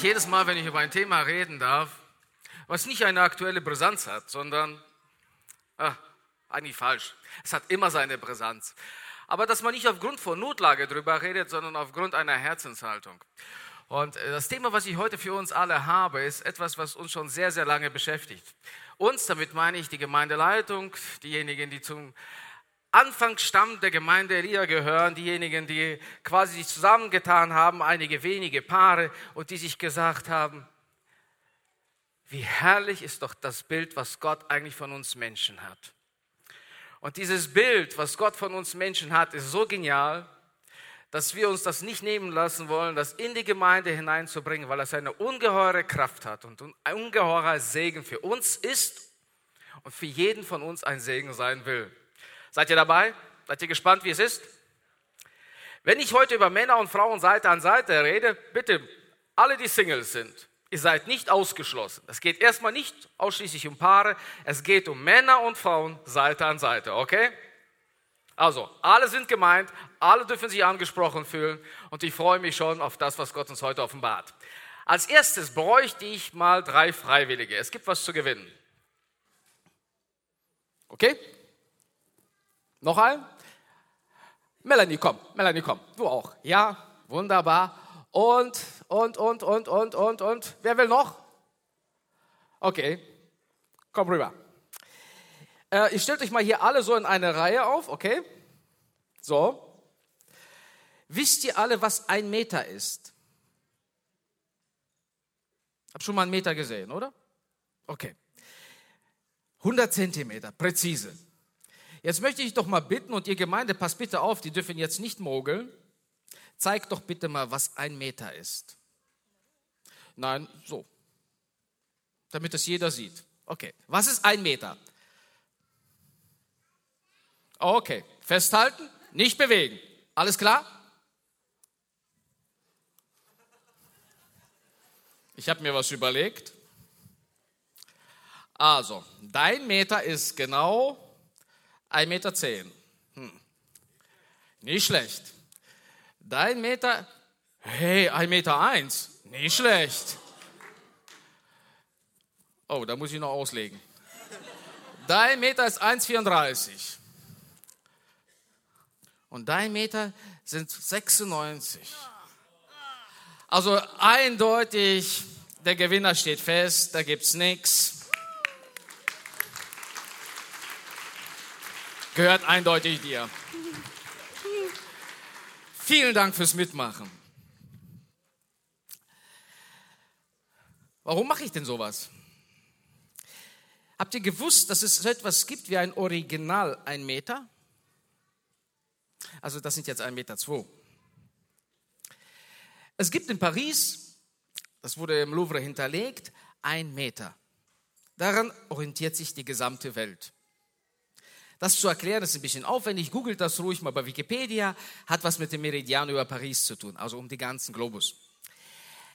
Mich jedes Mal, wenn ich über ein Thema reden darf, was nicht eine aktuelle Brisanz hat, sondern, ah, eigentlich falsch, es hat immer seine Brisanz. Aber dass man nicht aufgrund von Notlage darüber redet, sondern aufgrund einer Herzenshaltung. Und das Thema, was ich heute für uns alle habe, ist etwas, was uns schon sehr, sehr lange beschäftigt. Uns, damit meine ich die Gemeindeleitung, diejenigen, die zum Anfangsstamm der Gemeinde Elia gehören, diejenigen, die quasi sich zusammengetan haben, einige wenige Paare und die sich gesagt haben, wie herrlich ist doch das Bild, was Gott eigentlich von uns Menschen hat. Und dieses Bild, was Gott von uns Menschen hat, ist so genial, dass wir uns das nicht nehmen lassen wollen, das in die Gemeinde hineinzubringen, weil es eine ungeheure Kraft hat und ein ungeheurer Segen für uns ist und für jeden von uns ein Segen sein will. Seid ihr dabei? Seid ihr gespannt, wie es ist? Wenn ich heute über Männer und Frauen Seite an Seite rede, bitte alle, die Singles sind, ihr seid nicht ausgeschlossen. Es geht erstmal nicht ausschließlich um Paare, es geht um Männer und Frauen Seite an Seite, okay? Also, alle sind gemeint, alle dürfen sich angesprochen fühlen und ich freue mich schon auf das, was Gott uns heute offenbart. Als erstes bräuchte ich mal drei Freiwillige. Es gibt was zu gewinnen. Okay? Noch ein? Melanie, komm. Melanie, komm. Du auch. Ja, wunderbar. Und, und, und, und, und, und, und. Wer will noch? Okay. Komm rüber. Äh, ihr stellt euch mal hier alle so in eine Reihe auf, okay? So. Wisst ihr alle, was ein Meter ist? Hab schon mal einen Meter gesehen, oder? Okay. 100 Zentimeter, präzise. Jetzt möchte ich doch mal bitten, und ihr Gemeinde, passt bitte auf, die dürfen jetzt nicht mogeln. Zeigt doch bitte mal, was ein Meter ist. Nein, so. Damit es jeder sieht. Okay. Was ist ein Meter? Okay. Festhalten, nicht bewegen. Alles klar? Ich habe mir was überlegt. Also, dein Meter ist genau 1,10 Meter. Hm. Nicht schlecht. Dein Meter, hey, 1,1 Meter. Eins. Nicht schlecht. Oh, da muss ich noch auslegen. Dein Meter ist 1,34. Und dein Meter sind 96. Also eindeutig, der Gewinner steht fest, da gibt es nichts. Gehört eindeutig dir. Vielen Dank fürs Mitmachen. Warum mache ich denn sowas? Habt ihr gewusst, dass es so etwas gibt wie ein Original ein Meter? Also das sind jetzt ein Meter zwei. Es gibt in Paris, das wurde im Louvre hinterlegt, ein Meter. Daran orientiert sich die gesamte Welt. Das zu erklären ist ein bisschen aufwendig. Googelt das ruhig mal bei Wikipedia. Hat was mit dem Meridian über Paris zu tun, also um den ganzen Globus.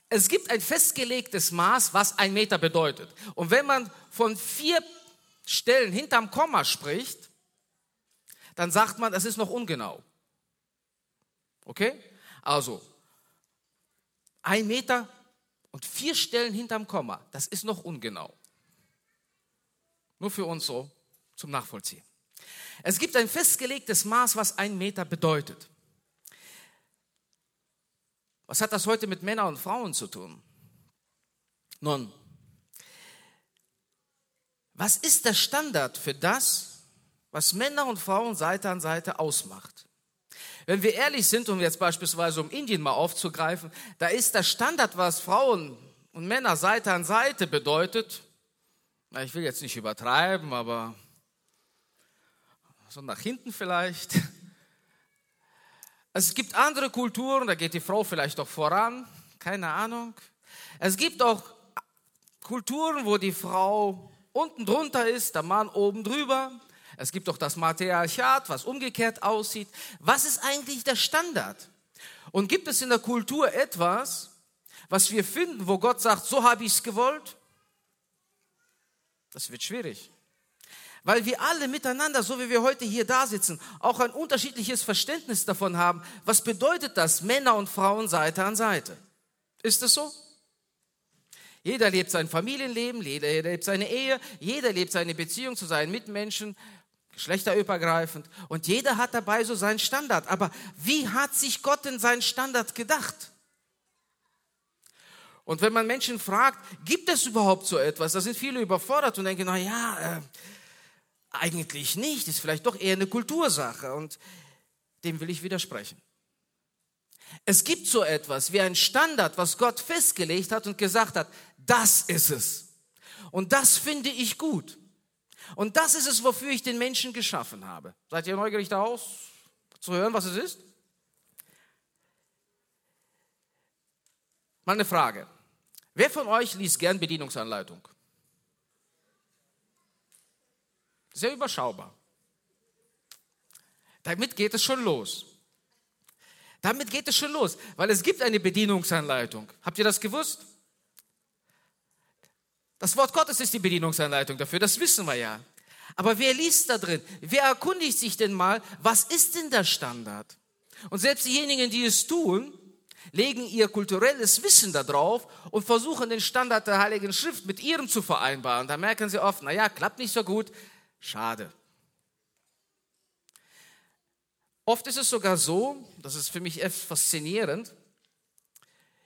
Es gibt ein festgelegtes Maß, was ein Meter bedeutet. Und wenn man von vier Stellen hinterm Komma spricht, dann sagt man, das ist noch ungenau. Okay? Also, ein Meter und vier Stellen hinterm Komma, das ist noch ungenau. Nur für uns so zum Nachvollziehen. Es gibt ein festgelegtes Maß, was ein Meter bedeutet. Was hat das heute mit Männern und Frauen zu tun? Nun, was ist der Standard für das, was Männer und Frauen Seite an Seite ausmacht? Wenn wir ehrlich sind, um jetzt beispielsweise um Indien mal aufzugreifen, da ist der Standard, was Frauen und Männer Seite an Seite bedeutet, ich will jetzt nicht übertreiben, aber so nach hinten vielleicht. Es gibt andere Kulturen, da geht die Frau vielleicht auch voran, keine Ahnung. Es gibt auch Kulturen, wo die Frau unten drunter ist, der Mann oben drüber. Es gibt auch das Matriarchat, was umgekehrt aussieht. Was ist eigentlich der Standard? Und gibt es in der Kultur etwas, was wir finden, wo Gott sagt, so habe ich es gewollt? Das wird schwierig. Weil wir alle miteinander, so wie wir heute hier da sitzen, auch ein unterschiedliches Verständnis davon haben, was bedeutet das, Männer und Frauen Seite an Seite. Ist es so? Jeder lebt sein Familienleben, jeder lebt seine Ehe, jeder lebt seine Beziehung zu seinen Mitmenschen, geschlechterübergreifend. Und jeder hat dabei so seinen Standard. Aber wie hat sich Gott denn seinen Standard gedacht? Und wenn man Menschen fragt, gibt es überhaupt so etwas, da sind viele überfordert und denken, na ja, äh, eigentlich nicht, ist vielleicht doch eher eine Kultursache. Und dem will ich widersprechen. Es gibt so etwas wie ein Standard, was Gott festgelegt hat und gesagt hat, das ist es. Und das finde ich gut. Und das ist es, wofür ich den Menschen geschaffen habe. Seid ihr neugierig daraus zu hören, was es ist? Mal eine Frage. Wer von euch liest gern Bedienungsanleitung? Sehr überschaubar. Damit geht es schon los. Damit geht es schon los, weil es gibt eine Bedienungsanleitung. Habt ihr das gewusst? Das Wort Gottes ist die Bedienungsanleitung dafür, das wissen wir ja. Aber wer liest da drin? Wer erkundigt sich denn mal, was ist denn der Standard? Und selbst diejenigen, die es tun, legen ihr kulturelles Wissen darauf und versuchen den Standard der Heiligen Schrift mit ihrem zu vereinbaren. Da merken sie oft, naja, klappt nicht so gut, schade. Oft ist es sogar so, das ist für mich echt faszinierend,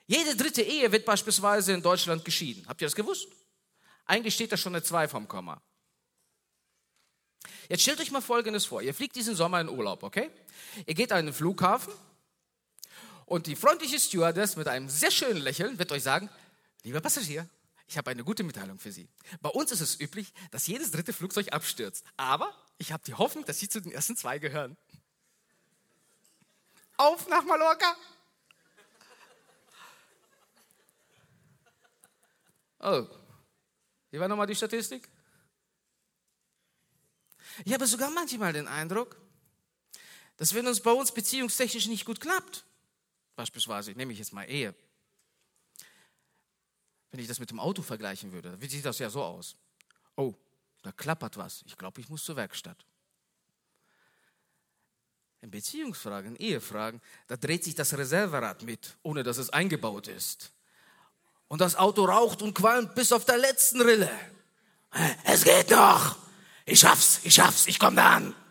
jede dritte Ehe wird beispielsweise in Deutschland geschieden. Habt ihr das gewusst? Eigentlich steht da schon eine 2 vom Komma. Jetzt stellt euch mal Folgendes vor. Ihr fliegt diesen Sommer in Urlaub, okay? Ihr geht an den Flughafen und die freundliche Stewardess mit einem sehr schönen Lächeln wird euch sagen, lieber Passagier, ich habe eine gute Mitteilung für Sie. Bei uns ist es üblich, dass jedes dritte Flugzeug abstürzt. Aber ich habe die Hoffnung, dass Sie zu den ersten zwei gehören. Auf nach Mallorca! Oh, wie war nochmal die Statistik? Ich habe sogar manchmal den Eindruck, dass wenn uns bei uns beziehungstechnisch nicht gut klappt, beispielsweise, nehme ich jetzt mal Ehe, wenn ich das mit dem Auto vergleichen würde, wie sieht das ja so aus? Oh, da klappert was. Ich glaube, ich muss zur Werkstatt. In Beziehungsfragen, in Ehefragen, da dreht sich das Reserverad mit, ohne dass es eingebaut ist. Und das Auto raucht und qualmt bis auf der letzten Rille. Es geht noch. Ich schaff's, ich schaff's, ich komme da an.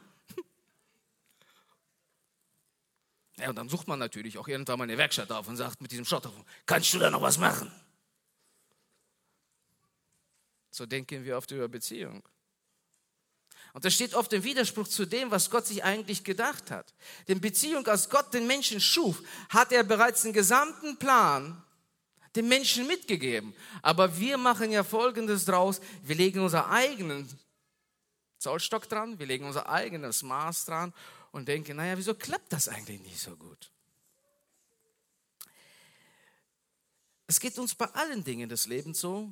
Ja, und dann sucht man natürlich auch irgendwann mal eine Werkstatt auf und sagt mit diesem Schotter, kannst du da noch was machen? So denken wir oft über Beziehung. Und das steht oft im Widerspruch zu dem, was Gott sich eigentlich gedacht hat. Denn Beziehung, als Gott den Menschen schuf, hat er bereits den gesamten Plan dem Menschen mitgegeben. Aber wir machen ja Folgendes draus. Wir legen unser eigenen Zollstock dran, wir legen unser eigenes Maß dran und denken, naja, wieso klappt das eigentlich nicht so gut? Es geht uns bei allen Dingen des Lebens so.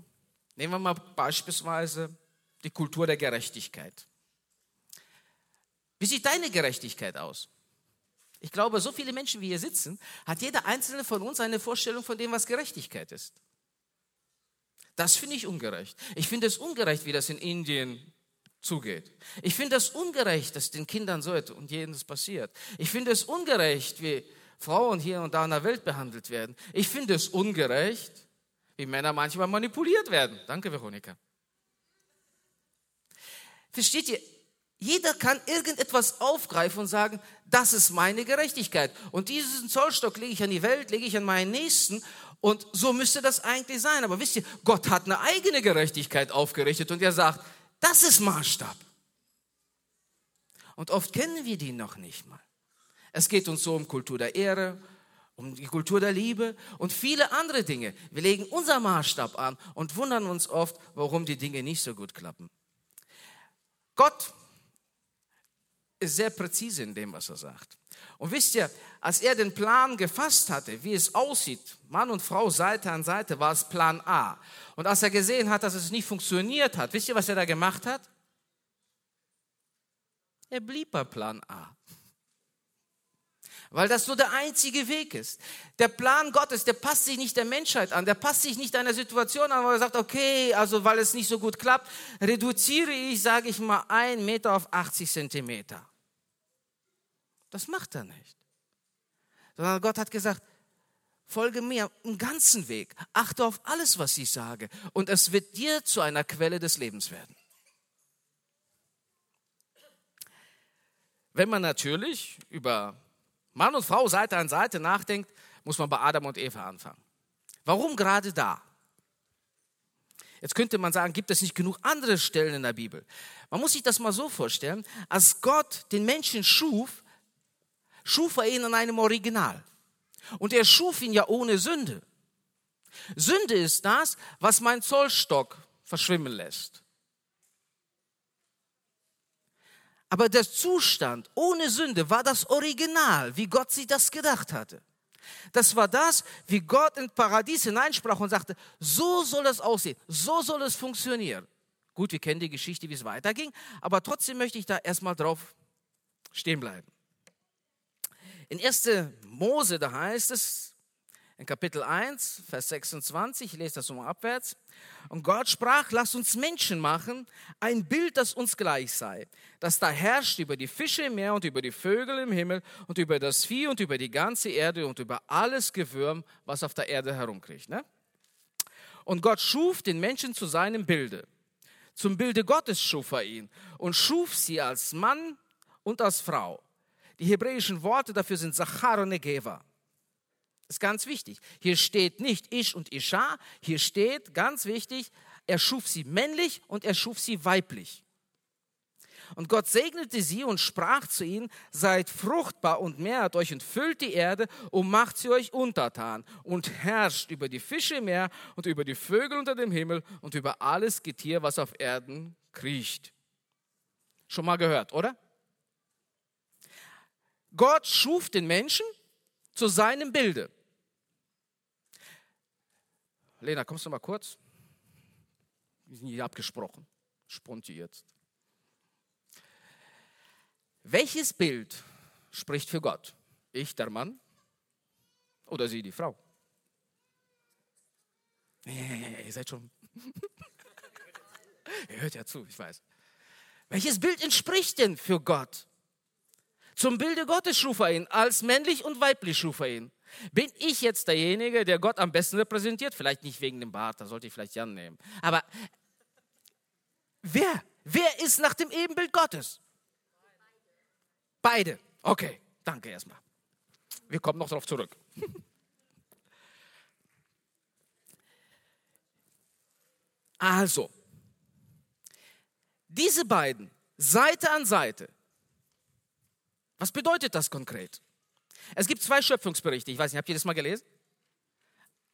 Nehmen wir mal beispielsweise die Kultur der Gerechtigkeit. Wie sieht deine Gerechtigkeit aus? Ich glaube, so viele Menschen, wie hier sitzen, hat jeder einzelne von uns eine Vorstellung von dem, was Gerechtigkeit ist. Das finde ich ungerecht. Ich finde es ungerecht, wie das in Indien zugeht. Ich finde es ungerecht, dass den Kindern so etwas und jenes passiert. Ich finde es ungerecht, wie Frauen hier und da in der Welt behandelt werden. Ich finde es ungerecht, wie Männer manchmal manipuliert werden. Danke, Veronika. Versteht ihr? Jeder kann irgendetwas aufgreifen und sagen, das ist meine Gerechtigkeit. Und diesen Zollstock lege ich an die Welt, lege ich an meinen Nächsten. Und so müsste das eigentlich sein. Aber wisst ihr, Gott hat eine eigene Gerechtigkeit aufgerichtet und er sagt, das ist Maßstab. Und oft kennen wir die noch nicht mal. Es geht uns so um Kultur der Ehre, um die Kultur der Liebe und viele andere Dinge. Wir legen unser Maßstab an und wundern uns oft, warum die Dinge nicht so gut klappen. Gott ist sehr präzise in dem, was er sagt. Und wisst ihr, als er den Plan gefasst hatte, wie es aussieht, Mann und Frau Seite an Seite, war es Plan A. Und als er gesehen hat, dass es nicht funktioniert hat, wisst ihr, was er da gemacht hat? Er blieb bei Plan A. Weil das nur der einzige Weg ist. Der Plan Gottes, der passt sich nicht der Menschheit an, der passt sich nicht einer Situation an, wo er sagt, okay, also weil es nicht so gut klappt, reduziere ich, sage ich mal, ein Meter auf 80 Zentimeter. Das macht er nicht. Sondern Gott hat gesagt, folge mir im ganzen Weg, achte auf alles, was ich sage, und es wird dir zu einer Quelle des Lebens werden. Wenn man natürlich über Mann und Frau Seite an Seite nachdenkt, muss man bei Adam und Eva anfangen. Warum gerade da? Jetzt könnte man sagen, gibt es nicht genug andere Stellen in der Bibel? Man muss sich das mal so vorstellen, als Gott den Menschen schuf, schuf er ihn in einem Original. Und er schuf ihn ja ohne Sünde. Sünde ist das, was mein Zollstock verschwimmen lässt. Aber der Zustand ohne Sünde war das Original, wie Gott sich das gedacht hatte. Das war das, wie Gott ins Paradies hineinsprach und sagte, so soll es aussehen, so soll es funktionieren. Gut, wir kennen die Geschichte, wie es weiterging, aber trotzdem möchte ich da erstmal drauf stehen bleiben. In 1. Mose, da heißt es, in Kapitel 1, Vers 26, ich lese das nochmal abwärts. Und Gott sprach, lass uns Menschen machen, ein Bild, das uns gleich sei, das da herrscht über die Fische im Meer und über die Vögel im Himmel und über das Vieh und über die ganze Erde und über alles Gewürm, was auf der Erde herumkriecht. Ne? Und Gott schuf den Menschen zu seinem Bilde. Zum Bilde Gottes schuf er ihn und schuf sie als Mann und als Frau. Die hebräischen Worte dafür sind Zachar und Negeva. Das ist ganz wichtig. Hier steht nicht Ich und Isha, hier steht ganz wichtig, er schuf sie männlich und er schuf sie weiblich. Und Gott segnete sie und sprach zu ihnen, seid fruchtbar und mehrt euch und füllt die Erde und macht sie euch untertan und herrscht über die Fische im Meer und über die Vögel unter dem Himmel und über alles Getier, was auf Erden kriecht. Schon mal gehört, oder? Gott schuf den Menschen zu seinem Bilde. Lena, kommst du mal kurz? Wir sind hier abgesprochen. Sponti jetzt. Welches Bild spricht für Gott? Ich, der Mann oder sie, die Frau? Ja, ja, ja, ihr seid schon. ihr hört ja zu, ich weiß. Welches Bild entspricht denn für Gott? Zum Bilde Gottes schuf er ihn, als männlich und weiblich schuf er ihn. Bin ich jetzt derjenige, der Gott am besten repräsentiert? Vielleicht nicht wegen dem Bart, da sollte ich vielleicht Jan nehmen. Aber wer? Wer ist nach dem Ebenbild Gottes? Beide. Okay, danke erstmal. Wir kommen noch darauf zurück. Also, diese beiden, Seite an Seite, was bedeutet das konkret? Es gibt zwei Schöpfungsberichte. Ich weiß nicht, habt ihr das mal gelesen?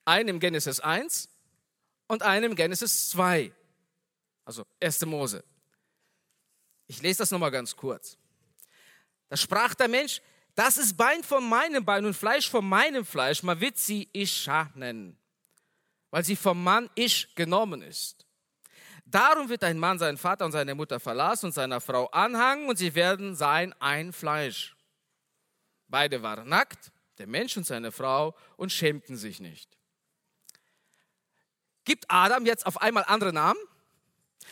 Einen im Genesis 1 und einen im Genesis 2. Also 1. Mose. Ich lese das nochmal ganz kurz. Da sprach der Mensch, das ist Bein von meinem Bein und Fleisch von meinem Fleisch. Man wird sie Isha nennen, weil sie vom Mann Ish genommen ist. Darum wird ein Mann seinen Vater und seine Mutter verlassen und seiner Frau anhangen und sie werden sein ein Fleisch. Beide waren nackt, der Mensch und seine Frau, und schämten sich nicht. Gibt Adam jetzt auf einmal andere Namen?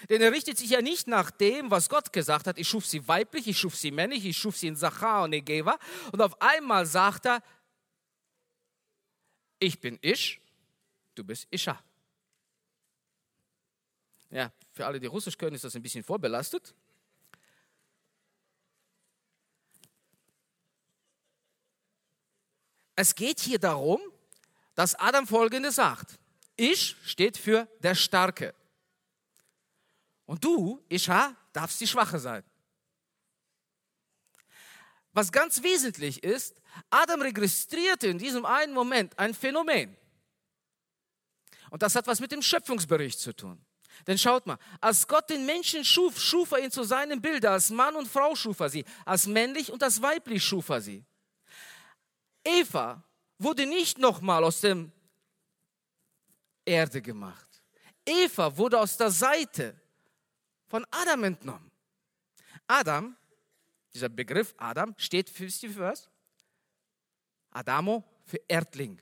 Denn er richtet sich ja nicht nach dem, was Gott gesagt hat. Ich schuf sie weiblich, ich schuf sie männlich, ich schuf sie in Sachar und Negeva. Und auf einmal sagt er, ich bin Ish, du bist Isha. Ja, für alle, die Russisch können, ist das ein bisschen vorbelastet. Es geht hier darum, dass Adam Folgendes sagt. Ich steht für der Starke. Und du, Isha, darfst die Schwache sein. Was ganz wesentlich ist, Adam registrierte in diesem einen Moment ein Phänomen. Und das hat was mit dem Schöpfungsbericht zu tun. Denn schaut mal, als Gott den Menschen schuf, schuf er ihn zu seinem Bild. Als Mann und Frau schuf er sie. Als männlich und als weiblich schuf er sie. Eva wurde nicht nochmal aus dem Erde gemacht. Eva wurde aus der Seite von Adam entnommen. Adam, dieser Begriff Adam, steht für, für was? Adamo für Erdling.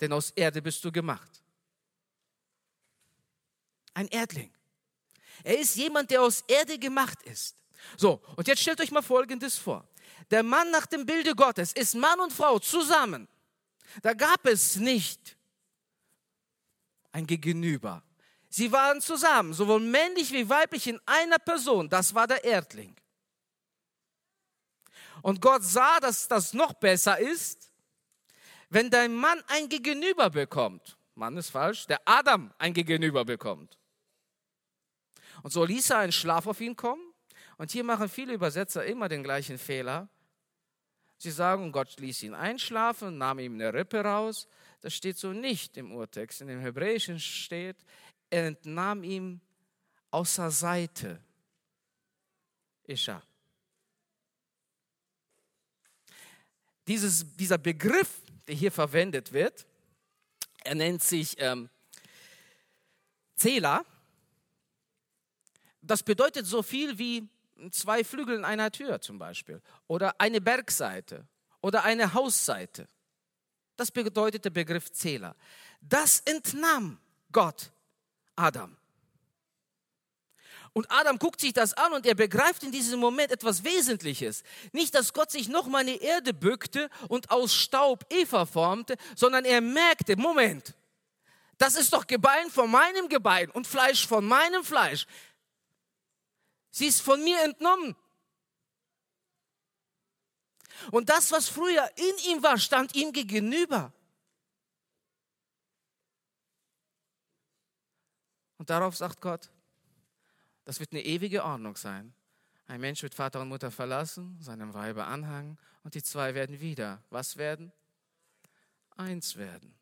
Denn aus Erde bist du gemacht. Ein Erdling. Er ist jemand, der aus Erde gemacht ist. So, und jetzt stellt euch mal Folgendes vor. Der Mann nach dem Bilde Gottes ist Mann und Frau zusammen. Da gab es nicht ein Gegenüber. Sie waren zusammen, sowohl männlich wie weiblich in einer Person. Das war der Erdling. Und Gott sah, dass das noch besser ist, wenn dein Mann ein Gegenüber bekommt. Mann ist falsch, der Adam ein Gegenüber bekommt. Und so ließ er einen Schlaf auf ihn kommen. Und hier machen viele Übersetzer immer den gleichen Fehler. Sie sagen, Gott ließ ihn einschlafen, nahm ihm eine Rippe raus. Das steht so nicht im Urtext. In dem Hebräischen steht, er entnahm ihm außer Seite. Isha. Dieses, dieser Begriff, der hier verwendet wird, er nennt sich ähm, Zähler. Das bedeutet so viel wie zwei Flügel in einer Tür zum Beispiel oder eine Bergseite oder eine Hausseite. Das bedeutet der Begriff Zähler. Das entnahm Gott Adam. Und Adam guckt sich das an und er begreift in diesem Moment etwas Wesentliches. Nicht, dass Gott sich nochmal eine Erde bückte und aus Staub Eva formte, sondern er merkte, Moment, das ist doch Gebein von meinem Gebein und Fleisch von meinem Fleisch. Sie ist von mir entnommen. Und das, was früher in ihm war, stand ihm gegenüber. Und darauf sagt Gott, das wird eine ewige Ordnung sein. Ein Mensch wird Vater und Mutter verlassen, seinem Weibe anhangen und die zwei werden wieder, was werden? Eins werden.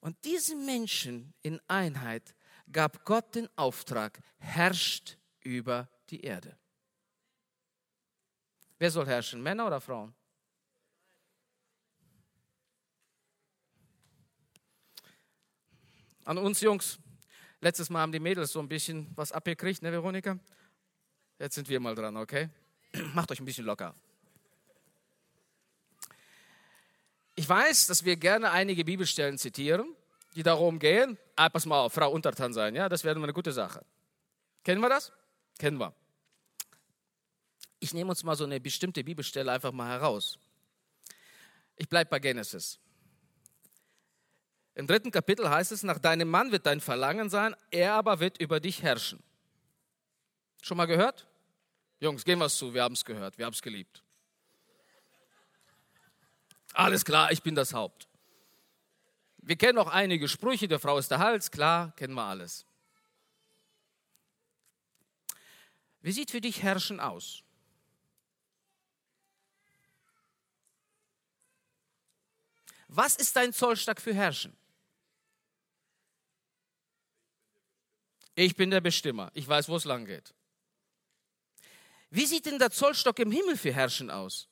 Und diesen Menschen in Einheit gab Gott den Auftrag, herrscht über die Erde. Wer soll herrschen, Männer oder Frauen? An uns Jungs. Letztes Mal haben die Mädels so ein bisschen was abgekriegt, ne, Veronika? Jetzt sind wir mal dran, okay? Macht euch ein bisschen locker. Ich weiß, dass wir gerne einige Bibelstellen zitieren die darum gehen, ah, pass mal auf, Frau untertan sein, ja, das wäre eine gute Sache. Kennen wir das? Kennen wir. Ich nehme uns mal so eine bestimmte Bibelstelle einfach mal heraus. Ich bleibe bei Genesis. Im dritten Kapitel heißt es, nach deinem Mann wird dein Verlangen sein, er aber wird über dich herrschen. Schon mal gehört? Jungs, gehen wir es zu, wir haben es gehört, wir haben es geliebt. Alles klar, ich bin das Haupt. Wir kennen auch einige Sprüche, der Frau ist der Hals, klar, kennen wir alles. Wie sieht für dich Herrschen aus? Was ist dein Zollstock für Herrschen? Ich bin der Bestimmer. Ich weiß, wo es lang geht. Wie sieht denn der Zollstock im Himmel für Herrschen aus?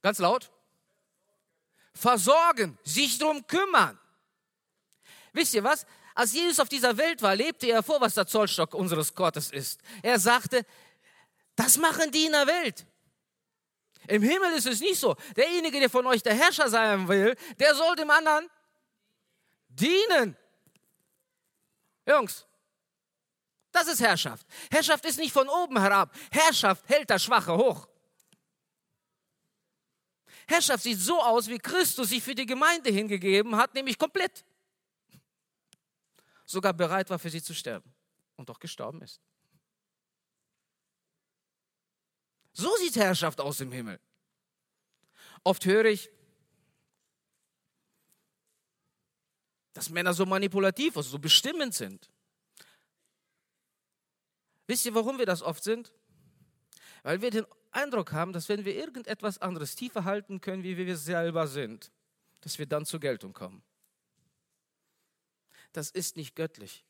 Ganz laut versorgen, sich darum kümmern. Wisst ihr was? Als Jesus auf dieser Welt war, lebte er vor, was der Zollstock unseres Gottes ist. Er sagte, das machen die in der Welt. Im Himmel ist es nicht so. Derjenige, der von euch der Herrscher sein will, der soll dem anderen dienen. Jungs, das ist Herrschaft. Herrschaft ist nicht von oben herab. Herrschaft hält der Schwache hoch. Herrschaft sieht so aus, wie Christus sich für die Gemeinde hingegeben hat, nämlich komplett. Sogar bereit war, für sie zu sterben und doch gestorben ist. So sieht Herrschaft aus im Himmel. Oft höre ich, dass Männer so manipulativ, also so bestimmend sind. Wisst ihr, warum wir das oft sind? Weil wir den Eindruck haben, dass wenn wir irgendetwas anderes tiefer halten können, wie wir selber sind, dass wir dann zur Geltung kommen. Das ist nicht göttlich.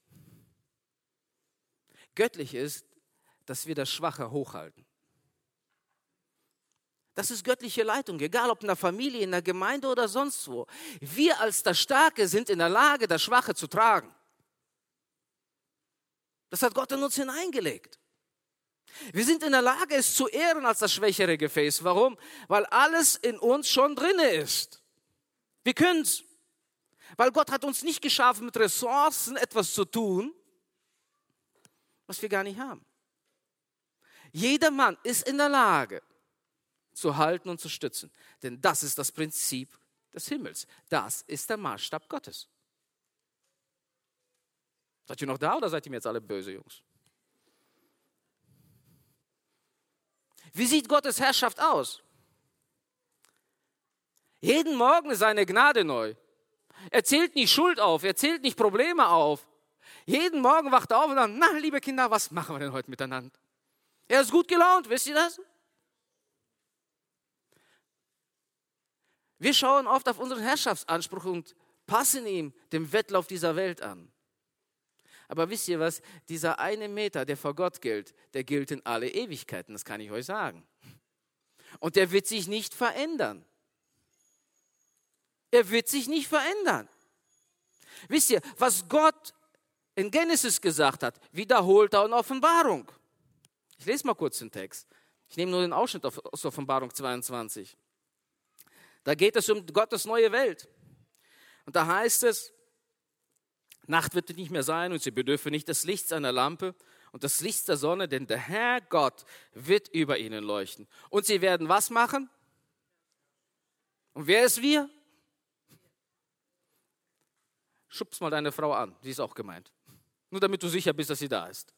Göttlich ist, dass wir das Schwache hochhalten. Das ist göttliche Leitung, egal ob in der Familie, in der Gemeinde oder sonst wo. Wir als das Starke sind in der Lage, das Schwache zu tragen. Das hat Gott in uns hineingelegt. Wir sind in der Lage, es zu ehren als das schwächere Gefäß. Warum? Weil alles in uns schon drinne ist. Wir können es. Weil Gott hat uns nicht geschaffen, mit Ressourcen etwas zu tun, was wir gar nicht haben. Jeder Mann ist in der Lage, zu halten und zu stützen. Denn das ist das Prinzip des Himmels. Das ist der Maßstab Gottes. Seid ihr noch da oder seid ihr mir jetzt alle böse, Jungs? Wie sieht Gottes Herrschaft aus? Jeden Morgen ist seine Gnade neu. Er zählt nicht Schuld auf, er zählt nicht Probleme auf. Jeden Morgen wacht er auf und sagt, na, liebe Kinder, was machen wir denn heute miteinander? Er ist gut gelaunt, wisst ihr das? Wir schauen oft auf unseren Herrschaftsanspruch und passen ihm dem Wettlauf dieser Welt an. Aber wisst ihr was? Dieser eine Meter, der vor Gott gilt, der gilt in alle Ewigkeiten, das kann ich euch sagen. Und der wird sich nicht verändern. Er wird sich nicht verändern. Wisst ihr, was Gott in Genesis gesagt hat, wiederholt er in Offenbarung. Ich lese mal kurz den Text. Ich nehme nur den Ausschnitt aus Offenbarung 22. Da geht es um Gottes neue Welt. Und da heißt es, Nacht wird nicht mehr sein und sie bedürfen nicht des Lichts einer Lampe und des Lichts der Sonne, denn der Herr Gott wird über ihnen leuchten. Und sie werden was machen? Und wer ist wir? Schubst mal deine Frau an, sie ist auch gemeint. Nur damit du sicher bist, dass sie da ist.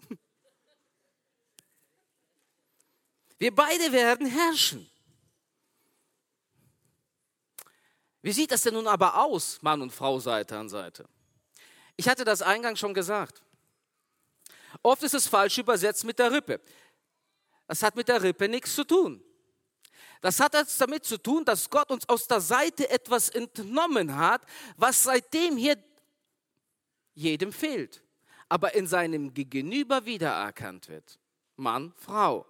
Wir beide werden herrschen. Wie sieht das denn nun aber aus, Mann und Frau Seite an Seite? Ich hatte das eingangs schon gesagt. Oft ist es falsch übersetzt mit der Rippe. Das hat mit der Rippe nichts zu tun. Das hat jetzt damit zu tun, dass Gott uns aus der Seite etwas entnommen hat, was seitdem hier jedem fehlt, aber in seinem Gegenüber wiedererkannt wird. Mann, Frau.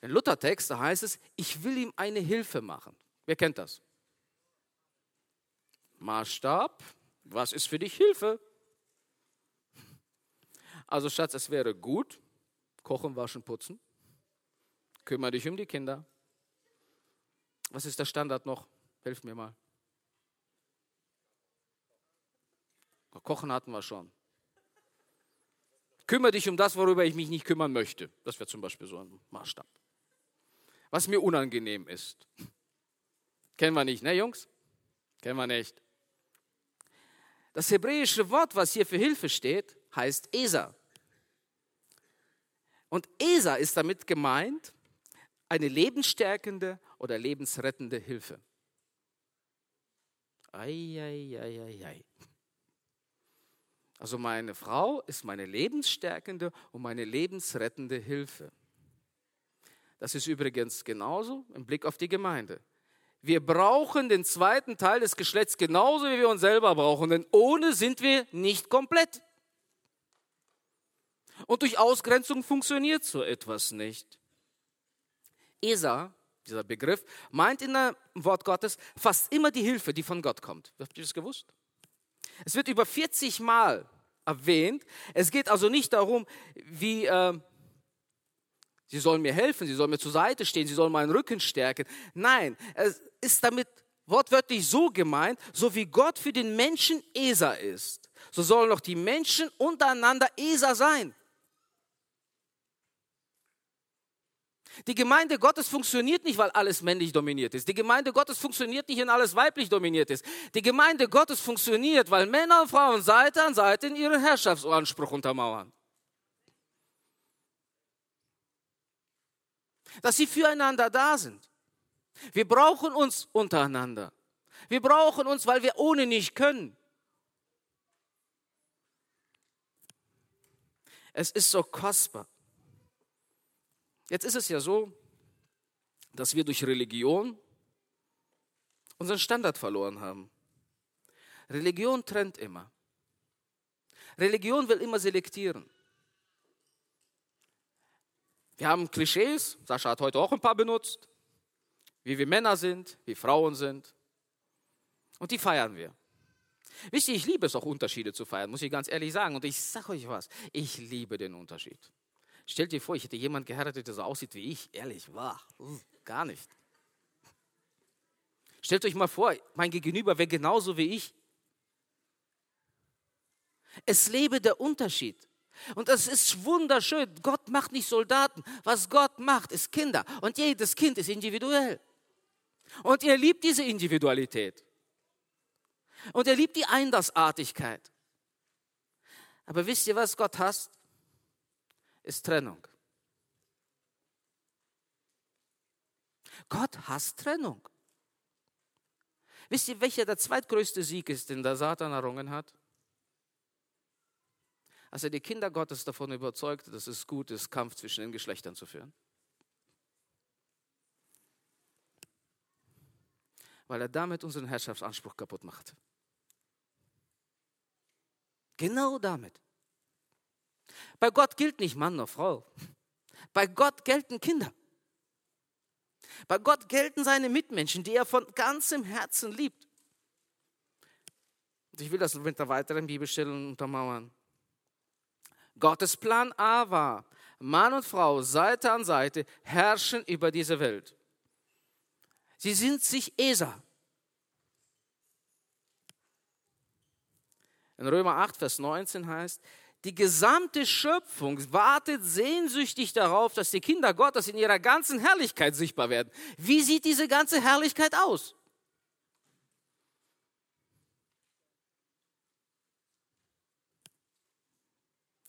Im Luthertext da heißt es, ich will ihm eine Hilfe machen. Wer kennt das? Maßstab, was ist für dich Hilfe? Also Schatz, es wäre gut, kochen, waschen, putzen. Kümmere dich um die Kinder. Was ist der Standard noch? Hilf mir mal. Kochen hatten wir schon. Kümmere dich um das, worüber ich mich nicht kümmern möchte. Das wäre zum Beispiel so ein Maßstab was mir unangenehm ist. Kennen wir nicht, ne Jungs? Kennen wir nicht. Das hebräische Wort, was hier für Hilfe steht, heißt Esa. Und Esa ist damit gemeint eine lebensstärkende oder lebensrettende Hilfe. Eieieiei. Also meine Frau ist meine lebensstärkende und meine lebensrettende Hilfe. Das ist übrigens genauso im Blick auf die Gemeinde. Wir brauchen den zweiten Teil des Geschlechts genauso, wie wir uns selber brauchen, denn ohne sind wir nicht komplett. Und durch Ausgrenzung funktioniert so etwas nicht. Esa, dieser Begriff, meint in dem Wort Gottes fast immer die Hilfe, die von Gott kommt. Habt ihr das gewusst? Es wird über 40 Mal erwähnt. Es geht also nicht darum, wie äh, Sie sollen mir helfen, sie sollen mir zur Seite stehen, sie sollen meinen Rücken stärken. Nein, es ist damit wortwörtlich so gemeint, so wie Gott für den Menschen Esa ist, so sollen auch die Menschen untereinander Esa sein. Die Gemeinde Gottes funktioniert nicht, weil alles männlich dominiert ist. Die Gemeinde Gottes funktioniert nicht, wenn alles weiblich dominiert ist. Die Gemeinde Gottes funktioniert, weil Männer und Frauen Seite an Seite in ihren Herrschaftsanspruch untermauern. Dass sie füreinander da sind. Wir brauchen uns untereinander. Wir brauchen uns, weil wir ohne nicht können. Es ist so kostbar. Jetzt ist es ja so, dass wir durch Religion unseren Standard verloren haben. Religion trennt immer. Religion will immer selektieren. Wir haben Klischees, Sascha hat heute auch ein paar benutzt, wie wir Männer sind, wie Frauen sind. Und die feiern wir. Wisst ihr, ich liebe es auch, Unterschiede zu feiern, muss ich ganz ehrlich sagen. Und ich sage euch was, ich liebe den Unterschied. Stellt dir vor, ich hätte jemanden geheiratet, der so aussieht wie ich. Ehrlich, war gar nicht. Stellt euch mal vor, mein Gegenüber wäre genauso wie ich. Es lebe der Unterschied. Und das ist wunderschön. Gott macht nicht Soldaten. Was Gott macht, ist Kinder. Und jedes Kind ist individuell. Und er liebt diese Individualität. Und er liebt die Einlassartigkeit. Aber wisst ihr, was Gott hasst? Ist Trennung. Gott hasst Trennung. Wisst ihr, welcher der zweitgrößte Sieg ist, den der Satan errungen hat? Als er die Kinder Gottes davon überzeugte, dass es gut ist, Kampf zwischen den Geschlechtern zu führen. Weil er damit unseren Herrschaftsanspruch kaputt macht. Genau damit. Bei Gott gilt nicht Mann oder Frau. Bei Gott gelten Kinder. Bei Gott gelten seine Mitmenschen, die er von ganzem Herzen liebt. Und ich will das mit der weiteren Bibelstelle untermauern. Gottes Plan A war, Mann und Frau Seite an Seite herrschen über diese Welt. Sie sind sich ESA. In Römer 8, Vers 19 heißt, die gesamte Schöpfung wartet sehnsüchtig darauf, dass die Kinder Gottes in ihrer ganzen Herrlichkeit sichtbar werden. Wie sieht diese ganze Herrlichkeit aus?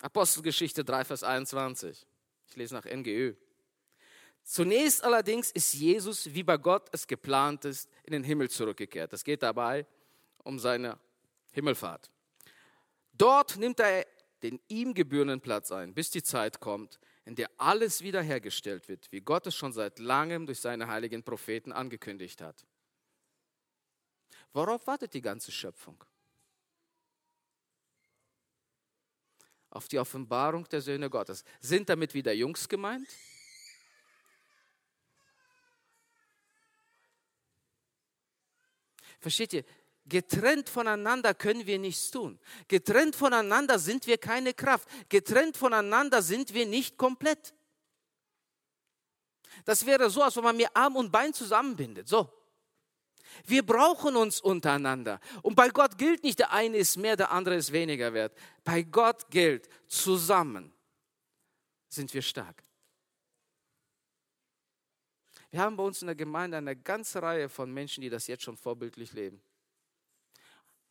Apostelgeschichte 3, Vers 21. Ich lese nach NGÖ. Zunächst allerdings ist Jesus, wie bei Gott es geplant ist, in den Himmel zurückgekehrt. Es geht dabei um seine Himmelfahrt. Dort nimmt er den ihm gebührenden Platz ein, bis die Zeit kommt, in der alles wiederhergestellt wird, wie Gott es schon seit langem durch seine heiligen Propheten angekündigt hat. Worauf wartet die ganze Schöpfung? Auf die Offenbarung der Söhne Gottes. Sind damit wieder Jungs gemeint? Versteht ihr? Getrennt voneinander können wir nichts tun. Getrennt voneinander sind wir keine Kraft. Getrennt voneinander sind wir nicht komplett. Das wäre so, als wenn man mir Arm und Bein zusammenbindet. So. Wir brauchen uns untereinander. Und bei Gott gilt nicht, der eine ist mehr, der andere ist weniger wert. Bei Gott gilt, zusammen sind wir stark. Wir haben bei uns in der Gemeinde eine ganze Reihe von Menschen, die das jetzt schon vorbildlich leben.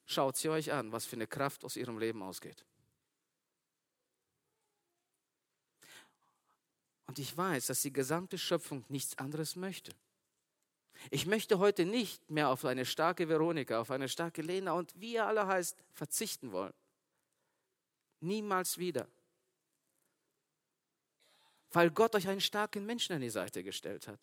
Schaut sie euch an, was für eine Kraft aus ihrem Leben ausgeht. Und ich weiß, dass die gesamte Schöpfung nichts anderes möchte. Ich möchte heute nicht mehr auf eine starke Veronika, auf eine starke Lena und wie ihr alle heißt, verzichten wollen. Niemals wieder. Weil Gott euch einen starken Menschen an die Seite gestellt hat.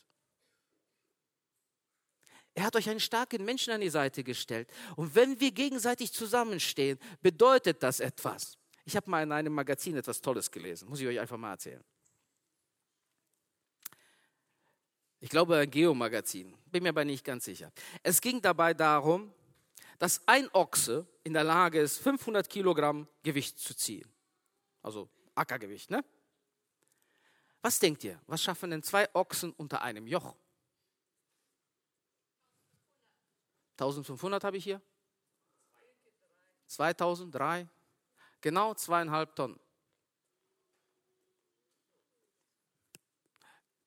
Er hat euch einen starken Menschen an die Seite gestellt. Und wenn wir gegenseitig zusammenstehen, bedeutet das etwas. Ich habe mal in einem Magazin etwas Tolles gelesen, muss ich euch einfach mal erzählen. Ich glaube, ein Geomagazin, bin mir aber nicht ganz sicher. Es ging dabei darum, dass ein Ochse in der Lage ist, 500 Kilogramm Gewicht zu ziehen. Also Ackergewicht, ne? Was denkt ihr? Was schaffen denn zwei Ochsen unter einem Joch? 1500 habe ich hier? 2000, 3, genau zweieinhalb Tonnen.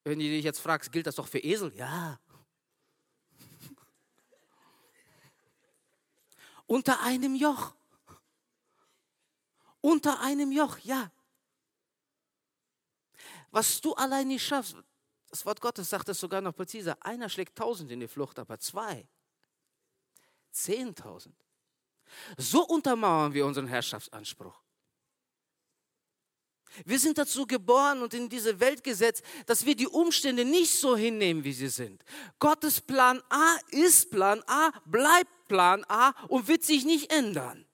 Wenn du dich jetzt fragst, gilt das doch für Esel? Ja. Unter einem Joch. Unter einem Joch, ja. Was du allein nicht schaffst, das Wort Gottes sagt es sogar noch präziser. Einer schlägt tausend in die Flucht, aber zwei. Zehntausend. So untermauern wir unseren Herrschaftsanspruch. Wir sind dazu geboren und in diese Welt gesetzt, dass wir die Umstände nicht so hinnehmen, wie sie sind. Gottes Plan A ist Plan A, bleibt Plan A und wird sich nicht ändern.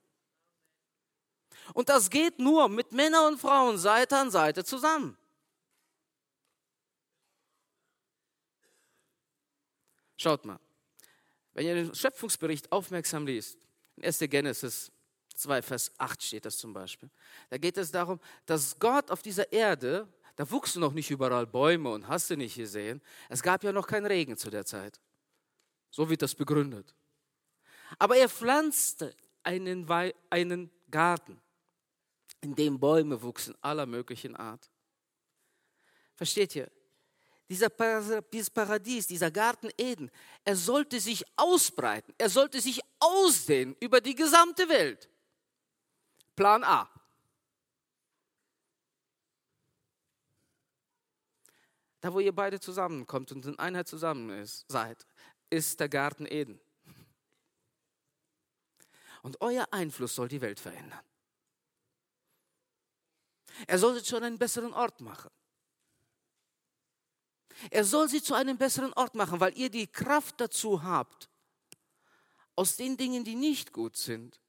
Und das geht nur mit Männern und Frauen Seite an Seite zusammen. Schaut mal, wenn ihr den Schöpfungsbericht aufmerksam liest, 1. Genesis 2, Vers 8 steht das zum Beispiel, da geht es darum, dass Gott auf dieser Erde, da wuchsen noch nicht überall Bäume und hast du nicht gesehen, es gab ja noch keinen Regen zu der Zeit. So wird das begründet. Aber er pflanzte einen, Wei einen Garten, in dem Bäume wuchsen aller möglichen Art. Versteht ihr? Dieser dieses Paradies, dieser Garten Eden, er sollte sich ausbreiten, er sollte sich ausdehnen über die gesamte Welt. Plan A. Da, wo ihr beide zusammenkommt und in Einheit zusammen ist, seid, ist der Garten Eden. Und euer Einfluss soll die Welt verändern. Er soll sie zu einem besseren Ort machen. Er soll sie zu einem besseren Ort machen, weil ihr die Kraft dazu habt, aus den Dingen, die nicht gut sind,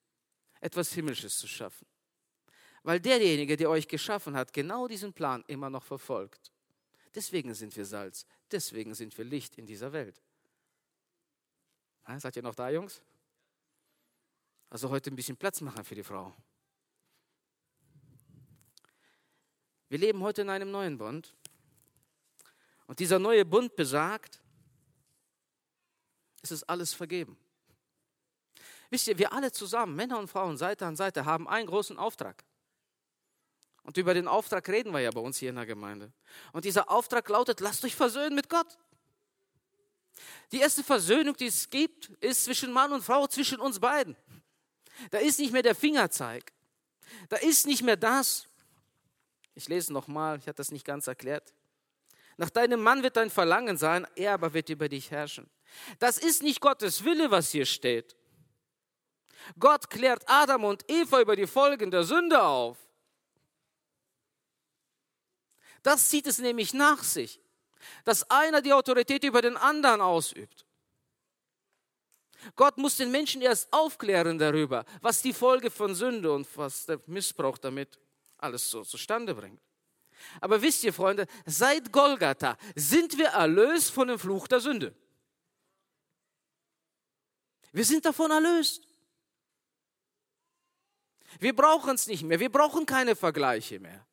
etwas Himmlisches zu schaffen. Weil derjenige, der euch geschaffen hat, genau diesen Plan immer noch verfolgt. Deswegen sind wir Salz, deswegen sind wir Licht in dieser Welt. seid ihr noch da, Jungs? Also heute ein bisschen Platz machen für die Frau. Wir leben heute in einem neuen Bund. Und dieser neue Bund besagt, es ist alles vergeben. Wisst ihr, wir alle zusammen, Männer und Frauen, Seite an Seite, haben einen großen Auftrag. Und über den Auftrag reden wir ja bei uns hier in der Gemeinde. Und dieser Auftrag lautet, lasst euch versöhnen mit Gott. Die erste Versöhnung, die es gibt, ist zwischen Mann und Frau, zwischen uns beiden. Da ist nicht mehr der Fingerzeig. Da ist nicht mehr das. Ich lese nochmal, ich habe das nicht ganz erklärt. Nach deinem Mann wird dein Verlangen sein, er aber wird über dich herrschen. Das ist nicht Gottes Wille, was hier steht. Gott klärt Adam und Eva über die Folgen der Sünde auf. Das zieht es nämlich nach sich, dass einer die Autorität über den anderen ausübt. Gott muss den Menschen erst aufklären darüber, was die Folge von Sünde und was der Missbrauch damit alles so zustande bringt. Aber wisst ihr, Freunde, seit Golgatha sind wir erlöst von dem Fluch der Sünde. Wir sind davon erlöst. Wir brauchen es nicht mehr. Wir brauchen keine Vergleiche mehr.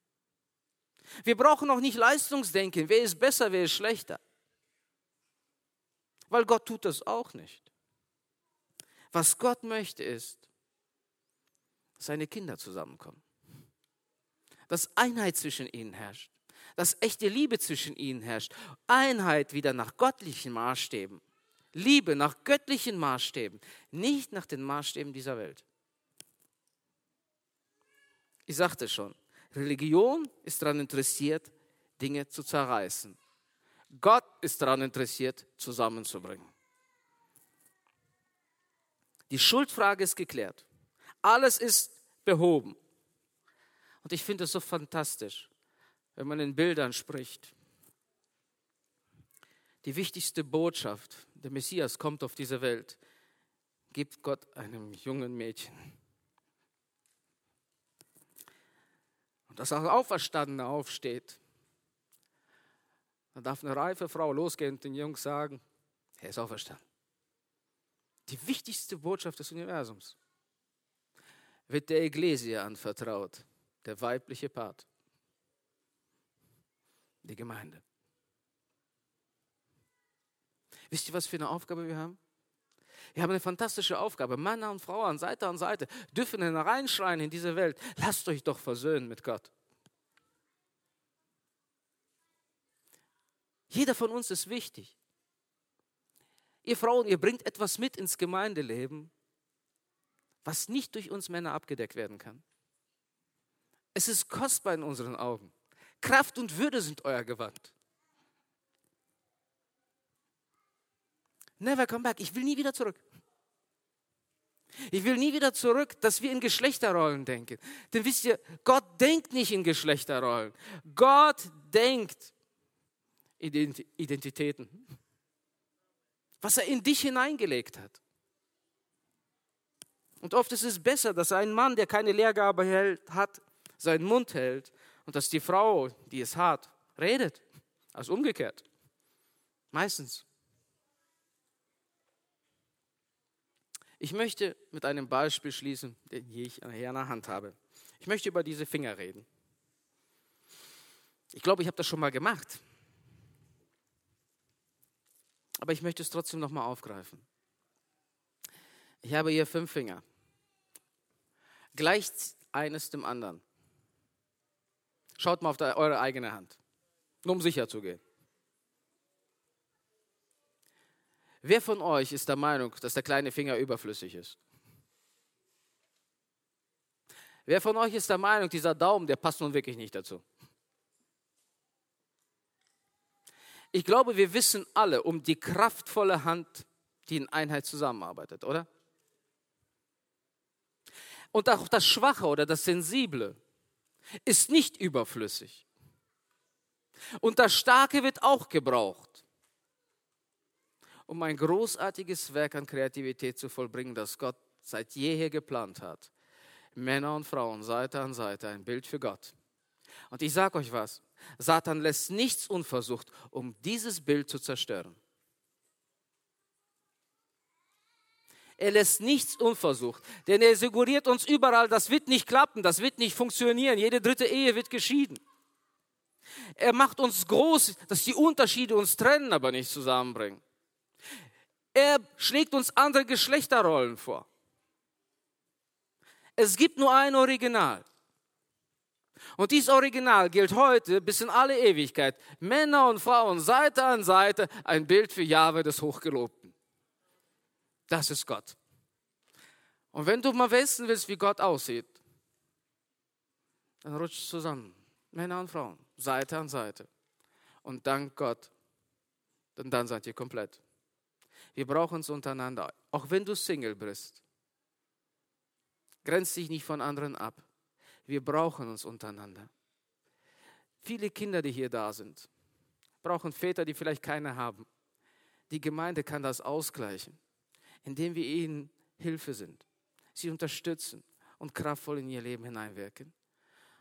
Wir brauchen auch nicht Leistungsdenken. Wer ist besser, wer ist schlechter? Weil Gott tut das auch nicht. Was Gott möchte ist, dass seine Kinder zusammenkommen. Dass Einheit zwischen ihnen herrscht. Dass echte Liebe zwischen ihnen herrscht. Einheit wieder nach göttlichen Maßstäben. Liebe nach göttlichen Maßstäben, nicht nach den Maßstäben dieser Welt. Ich sagte schon, Religion ist daran interessiert, Dinge zu zerreißen. Gott ist daran interessiert, zusammenzubringen. Die Schuldfrage ist geklärt. Alles ist behoben. Und ich finde es so fantastisch, wenn man in Bildern spricht. Die wichtigste Botschaft, der Messias kommt auf diese Welt, gibt Gott einem jungen Mädchen. Dass auch Auferstandene aufsteht. Dann darf eine reife Frau losgehen und den Jungs sagen, er ist auferstanden. Die wichtigste Botschaft des Universums wird der Ekklesia anvertraut, der weibliche Part, die Gemeinde. Wisst ihr, was für eine Aufgabe wir haben? Wir haben eine fantastische Aufgabe. Männer und Frauen, Seite an Seite, dürfen hineinschreien in diese Welt. Lasst euch doch versöhnen mit Gott. Jeder von uns ist wichtig. Ihr Frauen, ihr bringt etwas mit ins Gemeindeleben, was nicht durch uns Männer abgedeckt werden kann. Es ist kostbar in unseren Augen. Kraft und Würde sind euer Gewand. Never come back. Ich will nie wieder zurück. Ich will nie wieder zurück, dass wir in Geschlechterrollen denken. Denn wisst ihr, Gott denkt nicht in Geschlechterrollen. Gott denkt in Identitäten. Was er in dich hineingelegt hat. Und oft ist es besser, dass ein Mann, der keine Lehrgabe hält, hat, seinen Mund hält und dass die Frau, die es hat, redet, als umgekehrt. Meistens. Ich möchte mit einem Beispiel schließen, den ich hier in der Hand habe. Ich möchte über diese Finger reden. Ich glaube, ich habe das schon mal gemacht. Aber ich möchte es trotzdem nochmal aufgreifen. Ich habe hier fünf Finger. Gleicht eines dem anderen. Schaut mal auf eure eigene Hand, nur um sicher zu gehen. Wer von euch ist der Meinung, dass der kleine Finger überflüssig ist? Wer von euch ist der Meinung, dieser Daumen, der passt nun wirklich nicht dazu? Ich glaube, wir wissen alle um die kraftvolle Hand, die in Einheit zusammenarbeitet, oder? Und auch das Schwache oder das Sensible ist nicht überflüssig. Und das Starke wird auch gebraucht, um ein großartiges Werk an Kreativität zu vollbringen, das Gott seit jeher geplant hat. Männer und Frauen Seite an Seite, ein Bild für Gott. Und ich sage euch was, Satan lässt nichts unversucht, um dieses Bild zu zerstören. Er lässt nichts unversucht, denn er suggeriert uns überall, das wird nicht klappen, das wird nicht funktionieren, jede dritte Ehe wird geschieden. Er macht uns groß, dass die Unterschiede uns trennen, aber nicht zusammenbringen. Er schlägt uns andere Geschlechterrollen vor. Es gibt nur ein Original. Und dieses Original gilt heute bis in alle Ewigkeit. Männer und Frauen Seite an Seite, ein Bild für Jahwe des Hochgelobten. Das ist Gott. Und wenn du mal wissen willst, wie Gott aussieht, dann rutscht zusammen. Männer und Frauen, Seite an Seite. Und dank Gott, denn dann seid ihr komplett. Wir brauchen es untereinander. Auch wenn du Single bist, grenzt dich nicht von anderen ab. Wir brauchen uns untereinander. Viele Kinder, die hier da sind, brauchen Väter, die vielleicht keine haben. Die Gemeinde kann das ausgleichen indem wir ihnen Hilfe sind, sie unterstützen und kraftvoll in ihr Leben hineinwirken.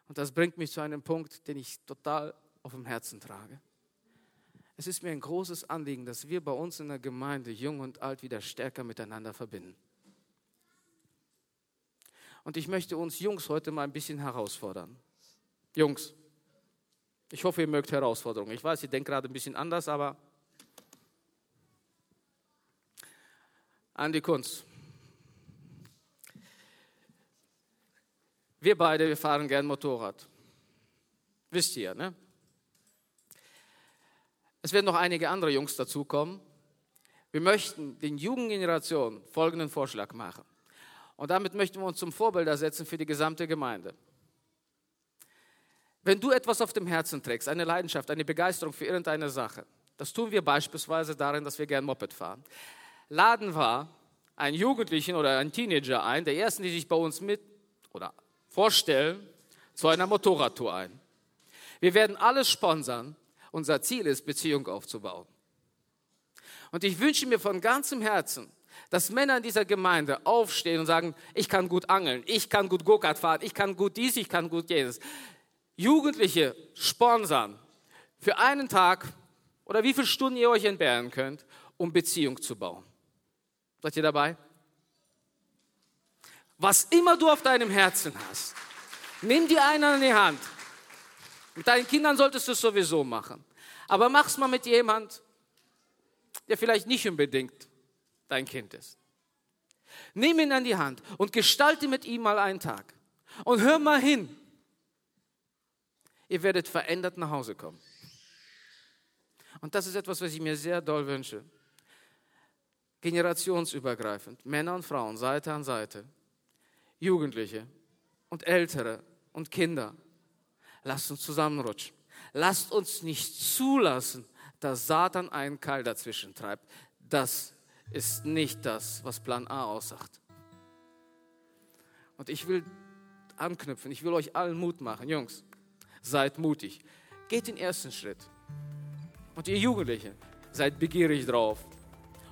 Und das bringt mich zu einem Punkt, den ich total auf dem Herzen trage. Es ist mir ein großes Anliegen, dass wir bei uns in der Gemeinde, jung und alt, wieder stärker miteinander verbinden. Und ich möchte uns Jungs heute mal ein bisschen herausfordern. Jungs, ich hoffe, ihr mögt Herausforderungen. Ich weiß, ihr denkt gerade ein bisschen anders, aber Andi Kunz. Wir beide, wir fahren gern Motorrad. Wisst ihr, ne? Es werden noch einige andere Jungs dazukommen. Wir möchten den jungen Generationen folgenden Vorschlag machen. Und damit möchten wir uns zum Vorbild ersetzen für die gesamte Gemeinde. Wenn du etwas auf dem Herzen trägst, eine Leidenschaft, eine Begeisterung für irgendeine Sache, das tun wir beispielsweise darin, dass wir gern Moped fahren laden wir einen Jugendlichen oder einen Teenager ein, der ersten, die sich bei uns mit oder vorstellen, zu einer Motorradtour ein. Wir werden alles sponsern. Unser Ziel ist, Beziehung aufzubauen. Und ich wünsche mir von ganzem Herzen, dass Männer in dieser Gemeinde aufstehen und sagen, ich kann gut angeln, ich kann gut Go-Kart fahren, ich kann gut dies, ich kann gut jenes. Jugendliche sponsern für einen Tag oder wie viele Stunden ihr euch entbehren könnt, um Beziehung zu bauen. Seid ihr dabei? Was immer du auf deinem Herzen hast, nimm die einen an die Hand. Mit deinen Kindern solltest du es sowieso machen. Aber mach's mal mit jemand, der vielleicht nicht unbedingt dein Kind ist. Nimm ihn an die Hand und gestalte mit ihm mal einen Tag. Und hör mal hin. Ihr werdet verändert nach Hause kommen. Und das ist etwas, was ich mir sehr doll wünsche generationsübergreifend, Männer und Frauen, Seite an Seite, Jugendliche und Ältere und Kinder. Lasst uns zusammenrutschen. Lasst uns nicht zulassen, dass Satan einen Keil dazwischen treibt. Das ist nicht das, was Plan A aussagt. Und ich will anknüpfen, ich will euch allen Mut machen. Jungs, seid mutig. Geht den ersten Schritt. Und ihr Jugendlichen, seid begierig drauf.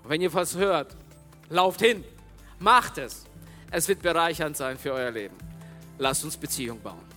Und wenn ihr was hört, lauft hin, macht es. Es wird bereichernd sein für euer Leben. Lasst uns Beziehung bauen.